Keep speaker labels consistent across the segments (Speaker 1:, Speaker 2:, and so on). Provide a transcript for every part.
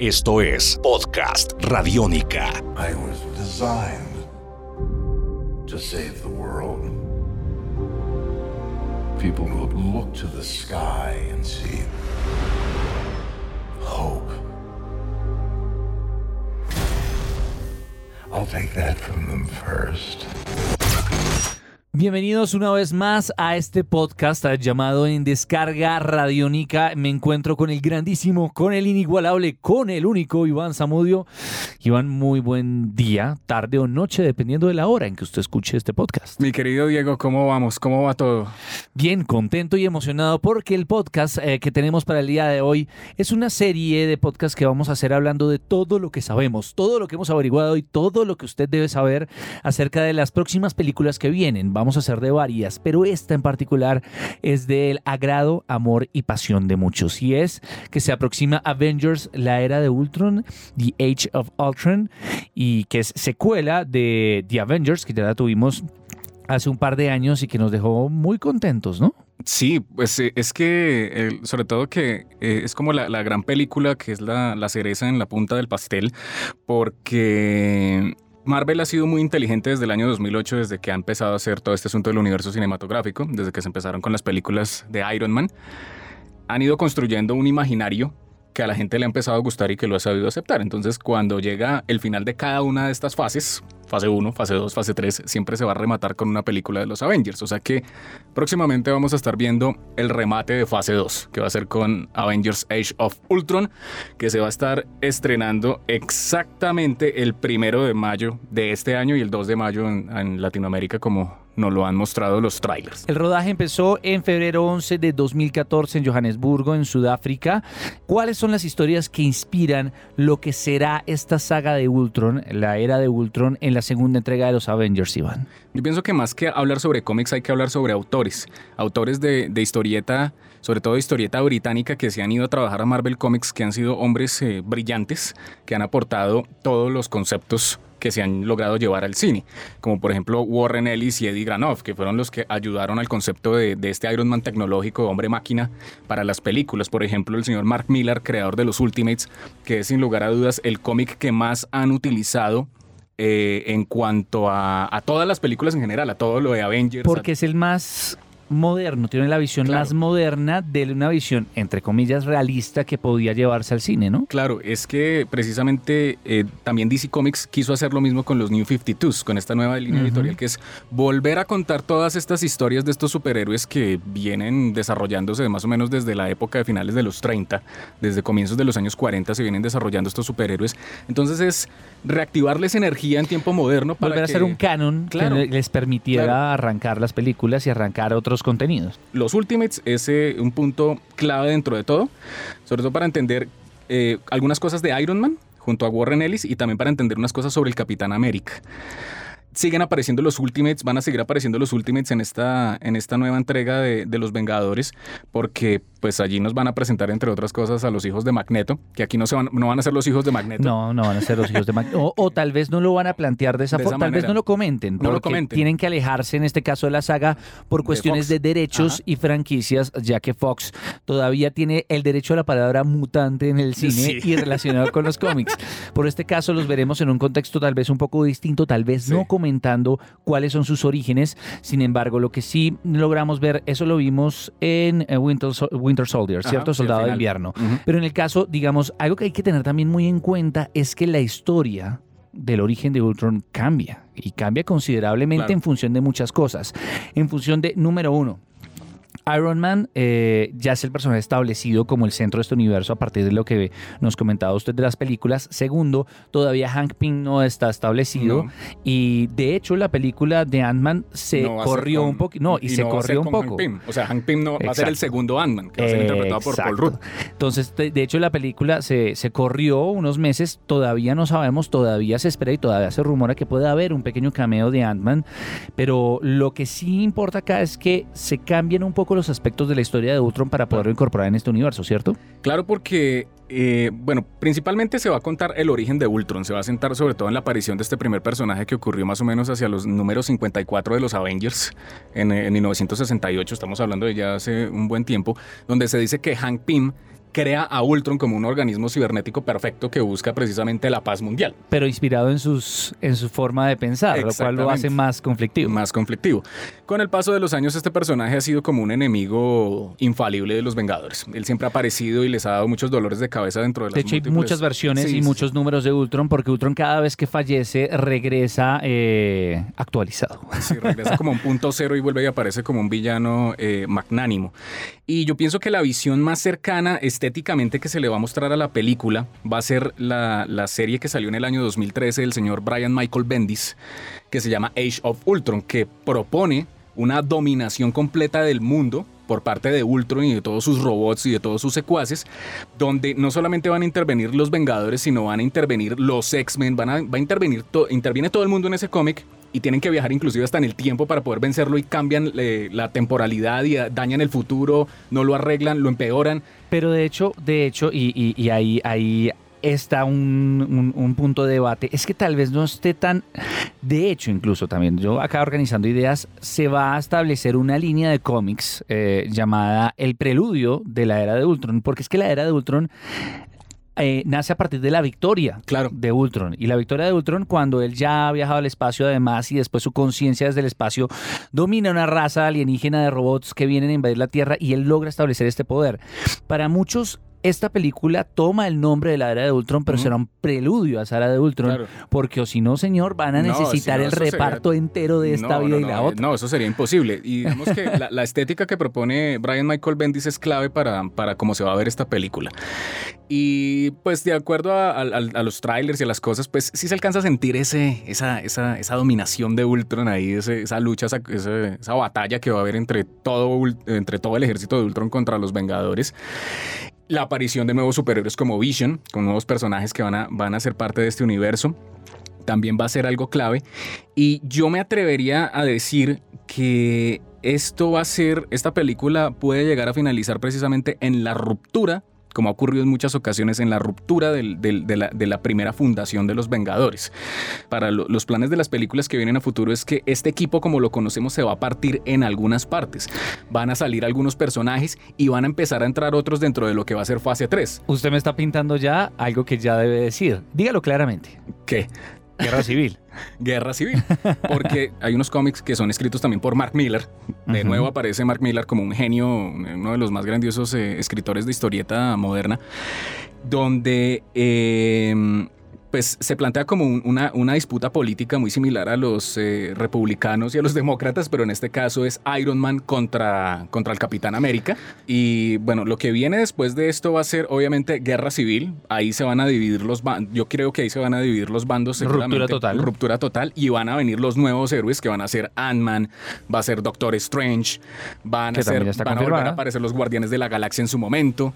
Speaker 1: Esto es Podcast Radiónica.
Speaker 2: I was designed to save the world. People would look to the sky and see hope. I'll take that from them first.
Speaker 3: Bienvenidos una vez más a este podcast llamado En Descarga Radiónica. Me encuentro con el grandísimo, con el inigualable, con el único Iván Zamudio. Iván, muy buen día, tarde o noche, dependiendo de la hora en que usted escuche este podcast.
Speaker 4: Mi querido Diego, ¿cómo vamos? ¿Cómo va todo?
Speaker 3: Bien, contento y emocionado porque el podcast eh, que tenemos para el día de hoy es una serie de podcasts que vamos a hacer hablando de todo lo que sabemos, todo lo que hemos averiguado y todo lo que usted debe saber acerca de las próximas películas que vienen. Vamos a hacer de varias, pero esta en particular es del agrado, amor y pasión de muchos. Y es que se aproxima Avengers, la era de Ultron, The Age of Ultron, y que es secuela de The Avengers, que ya la tuvimos hace un par de años y que nos dejó muy contentos, ¿no?
Speaker 4: Sí, pues eh, es que eh, sobre todo que eh, es como la, la, gran película que es la, la cereza en la punta del pastel, porque Marvel ha sido muy inteligente desde el año 2008, desde que ha empezado a hacer todo este asunto del universo cinematográfico, desde que se empezaron con las películas de Iron Man. Han ido construyendo un imaginario que a la gente le ha empezado a gustar y que lo ha sabido aceptar. Entonces, cuando llega el final de cada una de estas fases, fase 1, fase 2, fase 3, siempre se va a rematar con una película de los Avengers. O sea que próximamente vamos a estar viendo el remate de fase 2, que va a ser con Avengers Age of Ultron, que se va a estar estrenando exactamente el primero de mayo de este año y el 2 de mayo en, en Latinoamérica como nos lo han mostrado los trailers.
Speaker 3: El rodaje empezó en febrero 11 de 2014 en Johannesburgo, en Sudáfrica. ¿Cuáles son las historias que inspiran lo que será esta saga de Ultron, la era de Ultron, en la segunda entrega de los Avengers, Iván?
Speaker 4: Yo pienso que más que hablar sobre cómics hay que hablar sobre autores, autores de, de historieta, sobre todo de historieta británica que se han ido a trabajar a Marvel Comics, que han sido hombres eh, brillantes, que han aportado todos los conceptos que se han logrado llevar al cine, como por ejemplo Warren Ellis y Eddie Granoff, que fueron los que ayudaron al concepto de, de este Iron Man tecnológico, hombre máquina, para las películas. Por ejemplo, el señor Mark Millar, creador de los Ultimates, que es sin lugar a dudas el cómic que más han utilizado eh, en cuanto a, a, todas las películas en general, a todo lo de Avengers.
Speaker 3: Porque es el más moderno, tiene la visión claro. más moderna de una visión, entre comillas, realista que podía llevarse al cine, ¿no?
Speaker 4: Claro, es que precisamente eh, también DC Comics quiso hacer lo mismo con los New 52s, con esta nueva línea uh -huh. editorial, que es volver a contar todas estas historias de estos superhéroes que vienen desarrollándose más o menos desde la época de finales de los 30, desde comienzos de los años 40 se vienen desarrollando estos superhéroes. Entonces es reactivarles energía en tiempo moderno para
Speaker 3: volver
Speaker 4: que,
Speaker 3: a hacer un canon claro, que les permitiera claro. arrancar las películas y arrancar otros contenidos.
Speaker 4: Los Ultimates es eh, un punto clave dentro de todo, sobre todo para entender eh, algunas cosas de Iron Man junto a Warren Ellis y también para entender unas cosas sobre el Capitán América siguen apareciendo los Ultimates, van a seguir apareciendo los Ultimates en esta, en esta nueva entrega de, de, los Vengadores, porque pues allí nos van a presentar, entre otras cosas, a los hijos de Magneto, que aquí no, se van, no van a ser los hijos de Magneto.
Speaker 3: No, no van a ser los hijos de Magneto. O, o, tal vez no lo van a plantear de esa, forma, tal vez no lo comenten,
Speaker 4: no lo comenten.
Speaker 3: tienen que alejarse en este caso de la saga por cuestiones de, de derechos Ajá. y franquicias, ya que Fox todavía tiene el derecho a la palabra mutante en el cine sí. y relacionado con los cómics. Por este caso los veremos en un contexto tal vez un poco distinto, tal vez sí. no comentando cuáles son sus orígenes. Sin embargo, lo que sí logramos ver, eso lo vimos en eh, Winter, Winter Soldier, ¿cierto? Soldado sí, de invierno. Uh -huh. Pero en el caso, digamos, algo que hay que tener también muy en cuenta es que la historia del origen de Ultron cambia y cambia considerablemente claro. en función de muchas cosas. En función de, número uno, Iron Man eh, ya es el personaje establecido como el centro de este universo a partir de lo que nos comentaba usted de las películas. Segundo, todavía Hank Pym no está establecido no. y de hecho la película de Ant-Man se no corrió con, un poco, no, y, y se no corrió un poco.
Speaker 4: O sea, Hank Pym no Exacto. va a ser el segundo Ant-Man, que va a ser interpretado por Paul Rudd.
Speaker 3: Entonces, de, de, hecho la película se, se corrió unos meses, todavía no sabemos, todavía se espera y todavía se rumora que puede haber un pequeño cameo de Ant-Man, pero lo que sí importa acá es que se cambien un poco los aspectos de la historia de Ultron para poderlo incorporar en este universo, ¿cierto?
Speaker 4: Claro, porque, eh, bueno, principalmente se va a contar el origen de Ultron, se va a centrar sobre todo en la aparición de este primer personaje que ocurrió más o menos hacia los números 54 de los Avengers en, en 1968, estamos hablando de ya hace un buen tiempo, donde se dice que Hank Pym crea a Ultron como un organismo cibernético perfecto que busca precisamente la paz mundial.
Speaker 3: Pero inspirado en, sus, en su forma de pensar, lo cual lo hace más conflictivo.
Speaker 4: Más conflictivo. Con el paso de los años, este personaje ha sido como un enemigo infalible de los Vengadores. Él siempre ha aparecido y les ha dado muchos dolores de cabeza dentro de las
Speaker 3: De hecho, hay muchas versiones y muchos números de Ultron, porque Ultron cada vez que fallece regresa eh, actualizado.
Speaker 4: Sí, regresa como un punto cero y vuelve y aparece como un villano eh, magnánimo. Y yo pienso que la visión más cercana estéticamente que se le va a mostrar a la película va a ser la, la serie que salió en el año 2013 del señor Brian Michael Bendis, que se llama Age of Ultron, que propone una dominación completa del mundo por parte de Ultron y de todos sus robots y de todos sus secuaces, donde no solamente van a intervenir los Vengadores, sino van a intervenir los X-Men, van a, va a intervenir, interviene todo el mundo en ese cómic y tienen que viajar inclusive hasta en el tiempo para poder vencerlo y cambian eh, la temporalidad y dañan el futuro, no lo arreglan, lo empeoran.
Speaker 3: Pero de hecho, de hecho, y, ahí, ahí está un, punto de debate. Es que tal vez no esté tan... De hecho, incluso también, yo acá organizando ideas, se va a establecer una línea de cómics eh, llamada El Preludio de la Era de Ultron, porque es que la Era de Ultron eh, nace a partir de la victoria
Speaker 4: claro.
Speaker 3: de Ultron. Y la victoria de Ultron, cuando él ya ha viajado al espacio además y después su conciencia desde el espacio domina una raza alienígena de robots que vienen a invadir la Tierra y él logra establecer este poder. Para muchos esta película toma el nombre de la era de Ultron, pero será un preludio a esa era de Ultron, porque o si no, señor, van a necesitar el reparto entero de esta vida y la otra.
Speaker 4: No, eso sería imposible. Y digamos que la, estética que propone Brian Michael Bendis es clave para, para cómo se va a ver esta película. Y pues de acuerdo a, los trailers y a las cosas, pues sí se alcanza a sentir ese, esa, esa, esa dominación de Ultron ahí, esa lucha, esa, esa, batalla que va a haber entre todo, entre todo el ejército de Ultron contra los Vengadores la aparición de nuevos superhéroes como Vision, con nuevos personajes que van a, van a ser parte de este universo, también va a ser algo clave. Y yo me atrevería a decir que esto va a ser, esta película puede llegar a finalizar precisamente en la ruptura como ha ocurrido en muchas ocasiones en la ruptura de, la, primera fundación de los Vengadores. Para los planes de las películas que vienen a futuro es que este equipo como lo conocemos se va a partir en algunas partes. Van a salir algunos personajes y van a empezar a entrar otros dentro de lo que va a ser fase 3.
Speaker 3: Usted me está pintando ya algo que ya debe decir. Dígalo claramente.
Speaker 4: ¿Qué?
Speaker 3: Guerra civil.
Speaker 4: Guerra civil. Porque hay unos cómics que son escritos también por Mark Miller. De nuevo aparece Mark Miller como un genio, uno de los más grandiosos eh, escritores de historieta moderna, donde eh, pues se plantea como una, una, disputa política muy similar a los eh, republicanos y a los demócratas, pero en este caso es Iron Man contra, contra el Capitán América. Y bueno, lo que viene después de esto va a ser obviamente guerra civil. Ahí se van a dividir los bandos. Yo creo que ahí se van a dividir los bandos.
Speaker 3: Ruptura total.
Speaker 4: Ruptura total. Y van a venir los nuevos héroes que van a ser Ant-Man, va a ser Doctor Strange, van a ser, van a volver a aparecer los Guardianes de la Galaxia en su momento.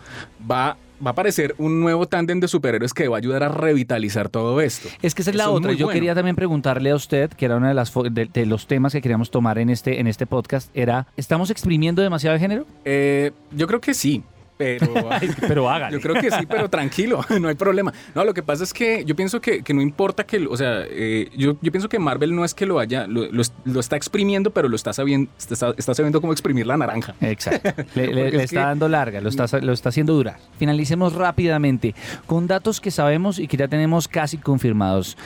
Speaker 4: Va va a aparecer un nuevo tándem de superhéroes que va a ayudar a revitalizar todo esto.
Speaker 3: Es que esa es la otra. Yo quería también preguntarle a usted, que era uno de, las de, los temas que queríamos tomar en este, en este podcast, era, ¿estamos exprimiendo demasiado de género?
Speaker 4: Eh, yo creo que sí. Pero,
Speaker 3: pero hágale.
Speaker 4: Yo creo que sí, pero tranquilo, no hay problema. No, lo que pasa es que yo pienso que, que no importa que, o sea, eh, yo, yo, pienso que Marvel no es que lo haya, lo, lo, está exprimiendo, pero lo está sabiendo, está, está, sabiendo cómo exprimir la naranja.
Speaker 3: Exacto. Le, está dando larga, lo está, lo está haciendo durar. Finalicemos rápidamente con datos que sabemos y que ya tenemos casi confirmados.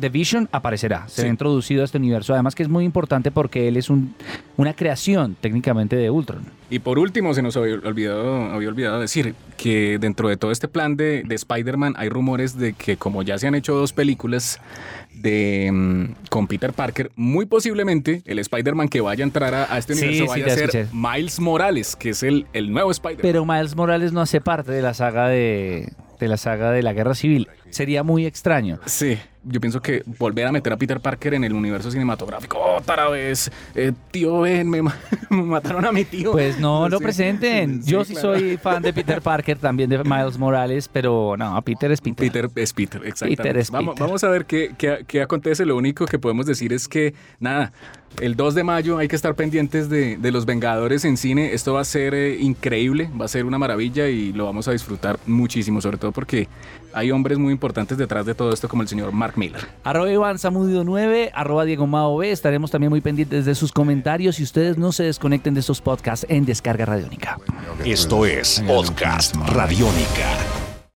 Speaker 3: The Vision aparecerá, se ha introducido a este universo, además que es muy importante porque él es un, una creación técnicamente de Ultron.
Speaker 4: Y por último, se nos había olvidado, había olvidado decir que dentro de todo este plan de, de Spider-Man hay rumores de que como ya se han hecho dos películas de, mm, con Peter Parker, muy posiblemente el Spider-Man que vaya a entrar a, este universo vaya a ser Miles Morales, que es el, el nuevo Spider-Man.
Speaker 3: Pero Miles Morales no hace parte de la saga de, de la saga de la Guerra Civil. Sería muy extraño.
Speaker 4: Sí yo pienso que volver a meter a Peter Parker en el universo cinematográfico otra vez, eh, tío Ben, me, mataron a mi tío.
Speaker 3: Pues no lo presenten. yo sí soy fan de Peter Parker, también de Miles Morales, pero no, Peter es Peter.
Speaker 4: Peter es Peter, exactamente. vamos, vamos, a ver qué, qué, qué acontece. Lo único que podemos decir es que, nada, el 2 de mayo hay que estar pendientes de, de los Vengadores en cine. Esto va a ser eh, increíble, va a ser una maravilla y lo vamos a disfrutar muchísimo, sobre todo porque hay hombres muy importantes detrás de todo esto, como el señor Mark Mac Miller.
Speaker 3: Arroba Iván Samudio 9, arroba Diego Mao B. Estaremos también muy pendientes de sus comentarios y ustedes no se desconecten de estos podcasts en Descarga Radiónica.
Speaker 1: Esto es Podcast Radiónica.